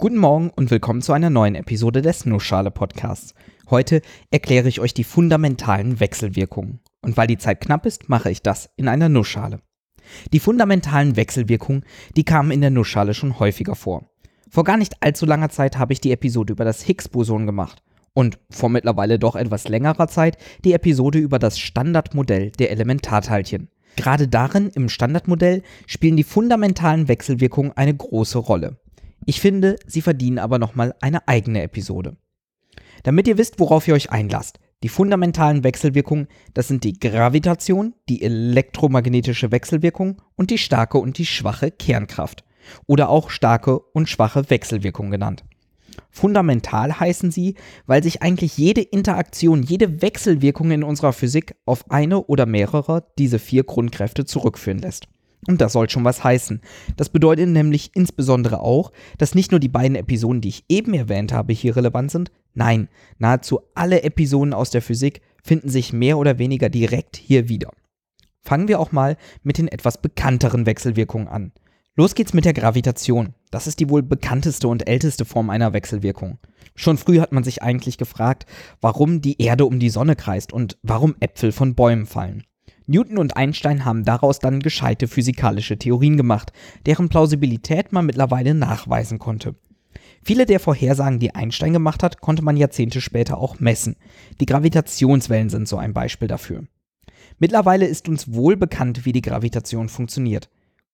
Guten Morgen und willkommen zu einer neuen Episode des Nussschale Podcasts. Heute erkläre ich euch die fundamentalen Wechselwirkungen. Und weil die Zeit knapp ist, mache ich das in einer Nussschale. Die fundamentalen Wechselwirkungen, die kamen in der Nussschale schon häufiger vor. Vor gar nicht allzu langer Zeit habe ich die Episode über das Higgs-Boson gemacht und vor mittlerweile doch etwas längerer Zeit die Episode über das Standardmodell der Elementarteilchen. Gerade darin, im Standardmodell, spielen die fundamentalen Wechselwirkungen eine große Rolle. Ich finde, sie verdienen aber nochmal eine eigene Episode. Damit ihr wisst, worauf ihr euch einlasst. Die fundamentalen Wechselwirkungen, das sind die Gravitation, die elektromagnetische Wechselwirkung und die starke und die schwache Kernkraft. Oder auch starke und schwache Wechselwirkung genannt. Fundamental heißen sie, weil sich eigentlich jede Interaktion, jede Wechselwirkung in unserer Physik auf eine oder mehrere diese vier Grundkräfte zurückführen lässt. Und das soll schon was heißen. Das bedeutet nämlich insbesondere auch, dass nicht nur die beiden Episoden, die ich eben erwähnt habe, hier relevant sind. Nein, nahezu alle Episoden aus der Physik finden sich mehr oder weniger direkt hier wieder. Fangen wir auch mal mit den etwas bekannteren Wechselwirkungen an. Los geht's mit der Gravitation. Das ist die wohl bekannteste und älteste Form einer Wechselwirkung. Schon früh hat man sich eigentlich gefragt, warum die Erde um die Sonne kreist und warum Äpfel von Bäumen fallen. Newton und Einstein haben daraus dann gescheite physikalische Theorien gemacht, deren Plausibilität man mittlerweile nachweisen konnte. Viele der Vorhersagen, die Einstein gemacht hat, konnte man Jahrzehnte später auch messen. Die Gravitationswellen sind so ein Beispiel dafür. Mittlerweile ist uns wohl bekannt, wie die Gravitation funktioniert.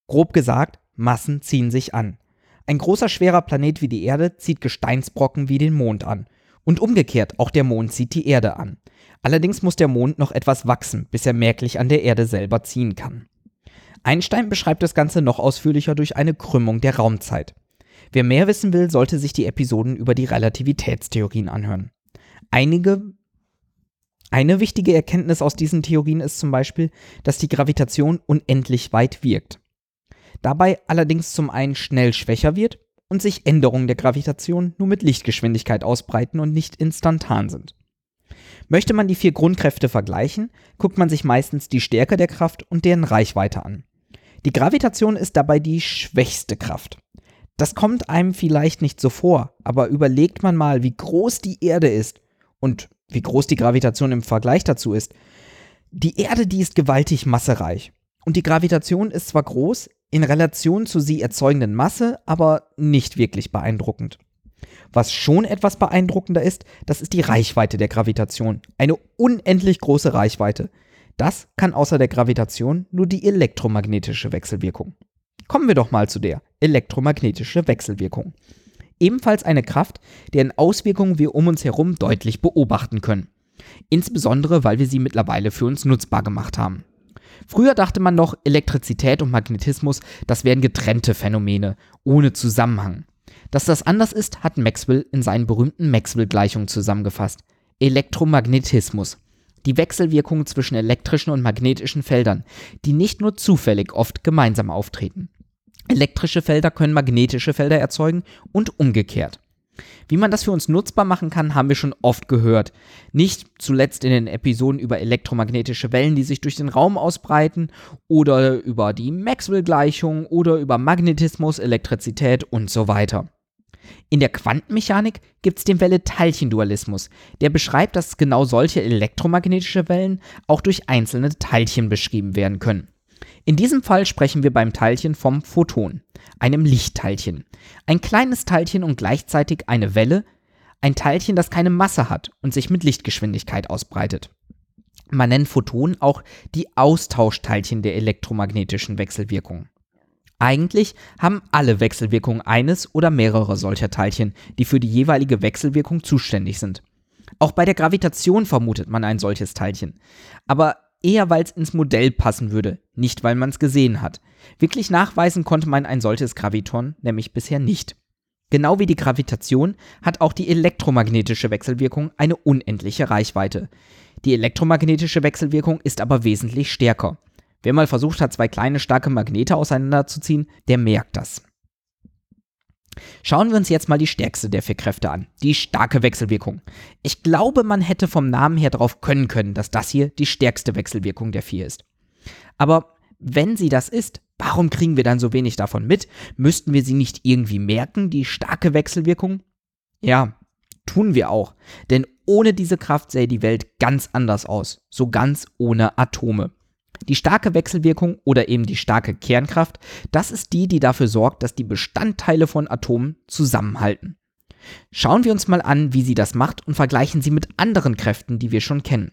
Grob gesagt, Massen ziehen sich an. Ein großer schwerer Planet wie die Erde zieht Gesteinsbrocken wie den Mond an. Und umgekehrt, auch der Mond zieht die Erde an. Allerdings muss der Mond noch etwas wachsen, bis er merklich an der Erde selber ziehen kann. Einstein beschreibt das Ganze noch ausführlicher durch eine Krümmung der Raumzeit. Wer mehr wissen will, sollte sich die Episoden über die Relativitätstheorien anhören. Einige eine wichtige Erkenntnis aus diesen Theorien ist zum Beispiel, dass die Gravitation unendlich weit wirkt. Dabei allerdings zum einen schnell schwächer wird und sich Änderungen der Gravitation nur mit Lichtgeschwindigkeit ausbreiten und nicht instantan sind. Möchte man die vier Grundkräfte vergleichen, guckt man sich meistens die Stärke der Kraft und deren Reichweite an. Die Gravitation ist dabei die schwächste Kraft. Das kommt einem vielleicht nicht so vor, aber überlegt man mal, wie groß die Erde ist und wie groß die Gravitation im Vergleich dazu ist. Die Erde, die ist gewaltig massereich. Und die Gravitation ist zwar groß, in Relation zu sie erzeugenden Masse, aber nicht wirklich beeindruckend. Was schon etwas beeindruckender ist, das ist die Reichweite der Gravitation. Eine unendlich große Reichweite. Das kann außer der Gravitation nur die elektromagnetische Wechselwirkung. Kommen wir doch mal zu der elektromagnetische Wechselwirkung. Ebenfalls eine Kraft, deren Auswirkungen wir um uns herum deutlich beobachten können. Insbesondere, weil wir sie mittlerweile für uns nutzbar gemacht haben. Früher dachte man noch, Elektrizität und Magnetismus, das wären getrennte Phänomene, ohne Zusammenhang. Dass das anders ist, hat Maxwell in seinen berühmten Maxwell-Gleichungen zusammengefasst. Elektromagnetismus. Die Wechselwirkungen zwischen elektrischen und magnetischen Feldern, die nicht nur zufällig oft gemeinsam auftreten. Elektrische Felder können magnetische Felder erzeugen und umgekehrt. Wie man das für uns nutzbar machen kann, haben wir schon oft gehört. Nicht zuletzt in den Episoden über elektromagnetische Wellen, die sich durch den Raum ausbreiten, oder über die Maxwell-Gleichung oder über Magnetismus, Elektrizität und so weiter. In der Quantenmechanik gibt es den Welle-Teilchen-Dualismus, der beschreibt, dass genau solche elektromagnetische Wellen auch durch einzelne Teilchen beschrieben werden können. In diesem Fall sprechen wir beim Teilchen vom Photon, einem Lichtteilchen. Ein kleines Teilchen und gleichzeitig eine Welle, ein Teilchen, das keine Masse hat und sich mit Lichtgeschwindigkeit ausbreitet. Man nennt Photonen auch die Austauschteilchen der elektromagnetischen Wechselwirkung. Eigentlich haben alle Wechselwirkungen eines oder mehrere solcher Teilchen, die für die jeweilige Wechselwirkung zuständig sind. Auch bei der Gravitation vermutet man ein solches Teilchen. Aber eher weil es ins Modell passen würde, nicht weil man es gesehen hat. Wirklich nachweisen konnte man ein solches Graviton nämlich bisher nicht. Genau wie die Gravitation hat auch die elektromagnetische Wechselwirkung eine unendliche Reichweite. Die elektromagnetische Wechselwirkung ist aber wesentlich stärker. Wer mal versucht hat, zwei kleine starke Magnete auseinanderzuziehen, der merkt das. Schauen wir uns jetzt mal die stärkste der vier Kräfte an, die starke Wechselwirkung. Ich glaube, man hätte vom Namen her darauf können können, dass das hier die stärkste Wechselwirkung der vier ist. Aber wenn sie das ist, warum kriegen wir dann so wenig davon mit? Müssten wir sie nicht irgendwie merken, die starke Wechselwirkung? Ja, tun wir auch. Denn ohne diese Kraft sähe die Welt ganz anders aus, so ganz ohne Atome. Die starke Wechselwirkung oder eben die starke Kernkraft, das ist die, die dafür sorgt, dass die Bestandteile von Atomen zusammenhalten. Schauen wir uns mal an, wie sie das macht und vergleichen sie mit anderen Kräften, die wir schon kennen.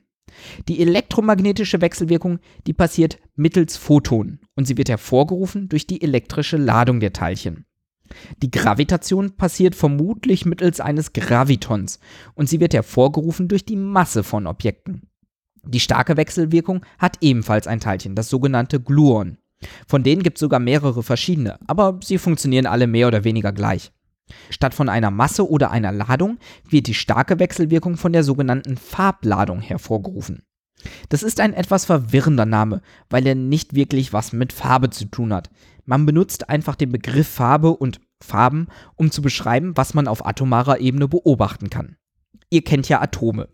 Die elektromagnetische Wechselwirkung, die passiert mittels Photonen und sie wird hervorgerufen durch die elektrische Ladung der Teilchen. Die Gravitation passiert vermutlich mittels eines Gravitons und sie wird hervorgerufen durch die Masse von Objekten. Die starke Wechselwirkung hat ebenfalls ein Teilchen, das sogenannte Gluon. Von denen gibt es sogar mehrere verschiedene, aber sie funktionieren alle mehr oder weniger gleich. Statt von einer Masse oder einer Ladung wird die starke Wechselwirkung von der sogenannten Farbladung hervorgerufen. Das ist ein etwas verwirrender Name, weil er nicht wirklich was mit Farbe zu tun hat. Man benutzt einfach den Begriff Farbe und Farben, um zu beschreiben, was man auf atomarer Ebene beobachten kann. Ihr kennt ja Atome.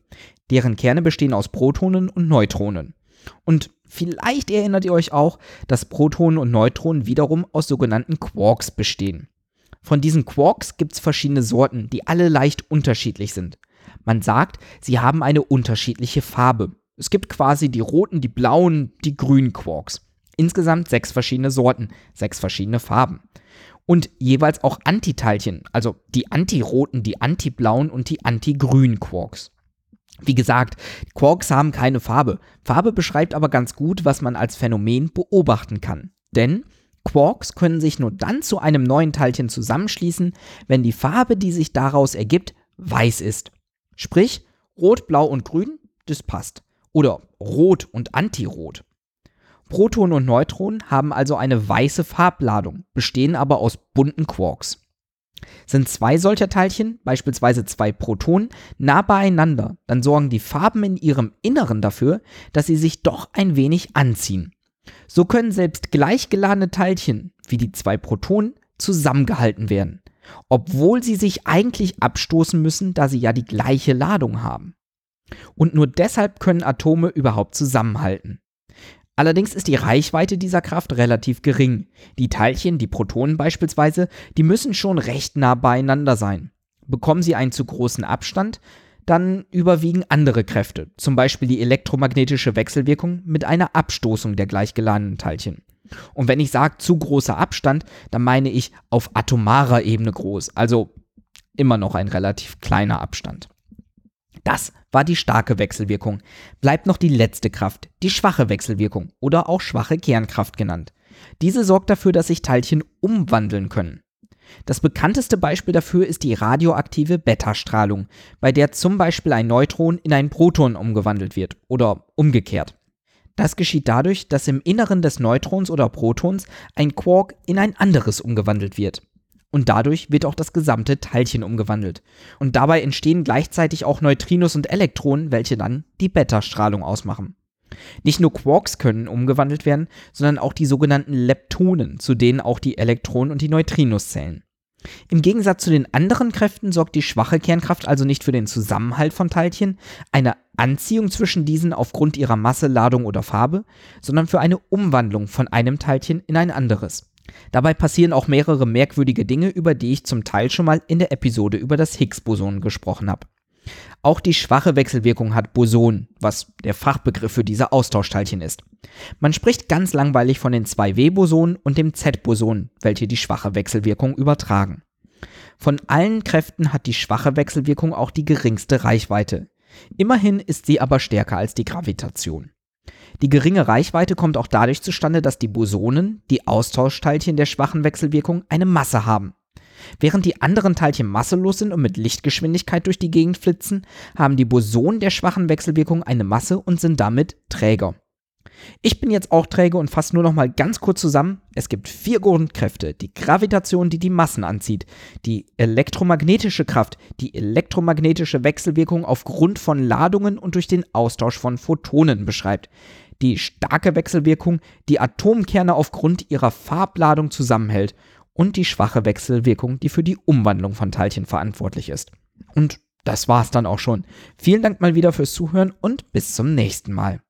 Deren Kerne bestehen aus Protonen und Neutronen. Und vielleicht erinnert ihr euch auch, dass Protonen und Neutronen wiederum aus sogenannten Quarks bestehen. Von diesen Quarks gibt es verschiedene Sorten, die alle leicht unterschiedlich sind. Man sagt, sie haben eine unterschiedliche Farbe. Es gibt quasi die roten, die blauen, die grünen Quarks. Insgesamt sechs verschiedene Sorten, sechs verschiedene Farben. Und jeweils auch Antiteilchen, also die antiroten, die antiblauen und die antigrünen Quarks. Wie gesagt, Quarks haben keine Farbe. Farbe beschreibt aber ganz gut, was man als Phänomen beobachten kann. Denn Quarks können sich nur dann zu einem neuen Teilchen zusammenschließen, wenn die Farbe, die sich daraus ergibt, weiß ist. Sprich, rot, blau und grün, das passt. Oder rot und antirot. Protonen und Neutronen haben also eine weiße Farbladung, bestehen aber aus bunten Quarks. Sind zwei solcher Teilchen, beispielsweise zwei Protonen, nah beieinander, dann sorgen die Farben in ihrem Inneren dafür, dass sie sich doch ein wenig anziehen. So können selbst gleichgeladene Teilchen, wie die zwei Protonen, zusammengehalten werden, obwohl sie sich eigentlich abstoßen müssen, da sie ja die gleiche Ladung haben. Und nur deshalb können Atome überhaupt zusammenhalten. Allerdings ist die Reichweite dieser Kraft relativ gering. Die Teilchen, die Protonen beispielsweise, die müssen schon recht nah beieinander sein. Bekommen sie einen zu großen Abstand, dann überwiegen andere Kräfte, zum Beispiel die elektromagnetische Wechselwirkung mit einer Abstoßung der gleichgeladenen Teilchen. Und wenn ich sage zu großer Abstand, dann meine ich auf atomarer Ebene groß, also immer noch ein relativ kleiner Abstand. Das war die starke Wechselwirkung. Bleibt noch die letzte Kraft, die schwache Wechselwirkung oder auch schwache Kernkraft genannt. Diese sorgt dafür, dass sich Teilchen umwandeln können. Das bekannteste Beispiel dafür ist die radioaktive Beta-Strahlung, bei der zum Beispiel ein Neutron in ein Proton umgewandelt wird oder umgekehrt. Das geschieht dadurch, dass im Inneren des Neutrons oder Protons ein Quark in ein anderes umgewandelt wird. Und dadurch wird auch das gesamte Teilchen umgewandelt. Und dabei entstehen gleichzeitig auch Neutrinos und Elektronen, welche dann die Beta-Strahlung ausmachen. Nicht nur Quarks können umgewandelt werden, sondern auch die sogenannten Leptonen, zu denen auch die Elektronen und die Neutrinos zählen. Im Gegensatz zu den anderen Kräften sorgt die schwache Kernkraft also nicht für den Zusammenhalt von Teilchen, eine Anziehung zwischen diesen aufgrund ihrer Masse, Ladung oder Farbe, sondern für eine Umwandlung von einem Teilchen in ein anderes. Dabei passieren auch mehrere merkwürdige Dinge, über die ich zum Teil schon mal in der Episode über das Higgs-Boson gesprochen habe. Auch die schwache Wechselwirkung hat Boson, was der Fachbegriff für diese Austauschteilchen ist. Man spricht ganz langweilig von den 2W-Bosonen und dem Z-Boson, welche die schwache Wechselwirkung übertragen. Von allen Kräften hat die schwache Wechselwirkung auch die geringste Reichweite. Immerhin ist sie aber stärker als die Gravitation. Die geringe Reichweite kommt auch dadurch zustande, dass die Bosonen, die Austauschteilchen der schwachen Wechselwirkung, eine Masse haben. Während die anderen Teilchen masselos sind und mit Lichtgeschwindigkeit durch die Gegend flitzen, haben die Bosonen der schwachen Wechselwirkung eine Masse und sind damit träger. Ich bin jetzt auch träge und fasse nur noch mal ganz kurz zusammen. Es gibt vier Grundkräfte. Die Gravitation, die die Massen anzieht. Die elektromagnetische Kraft, die elektromagnetische Wechselwirkung aufgrund von Ladungen und durch den Austausch von Photonen beschreibt. Die starke Wechselwirkung, die Atomkerne aufgrund ihrer Farbladung zusammenhält. Und die schwache Wechselwirkung, die für die Umwandlung von Teilchen verantwortlich ist. Und das war's dann auch schon. Vielen Dank mal wieder fürs Zuhören und bis zum nächsten Mal.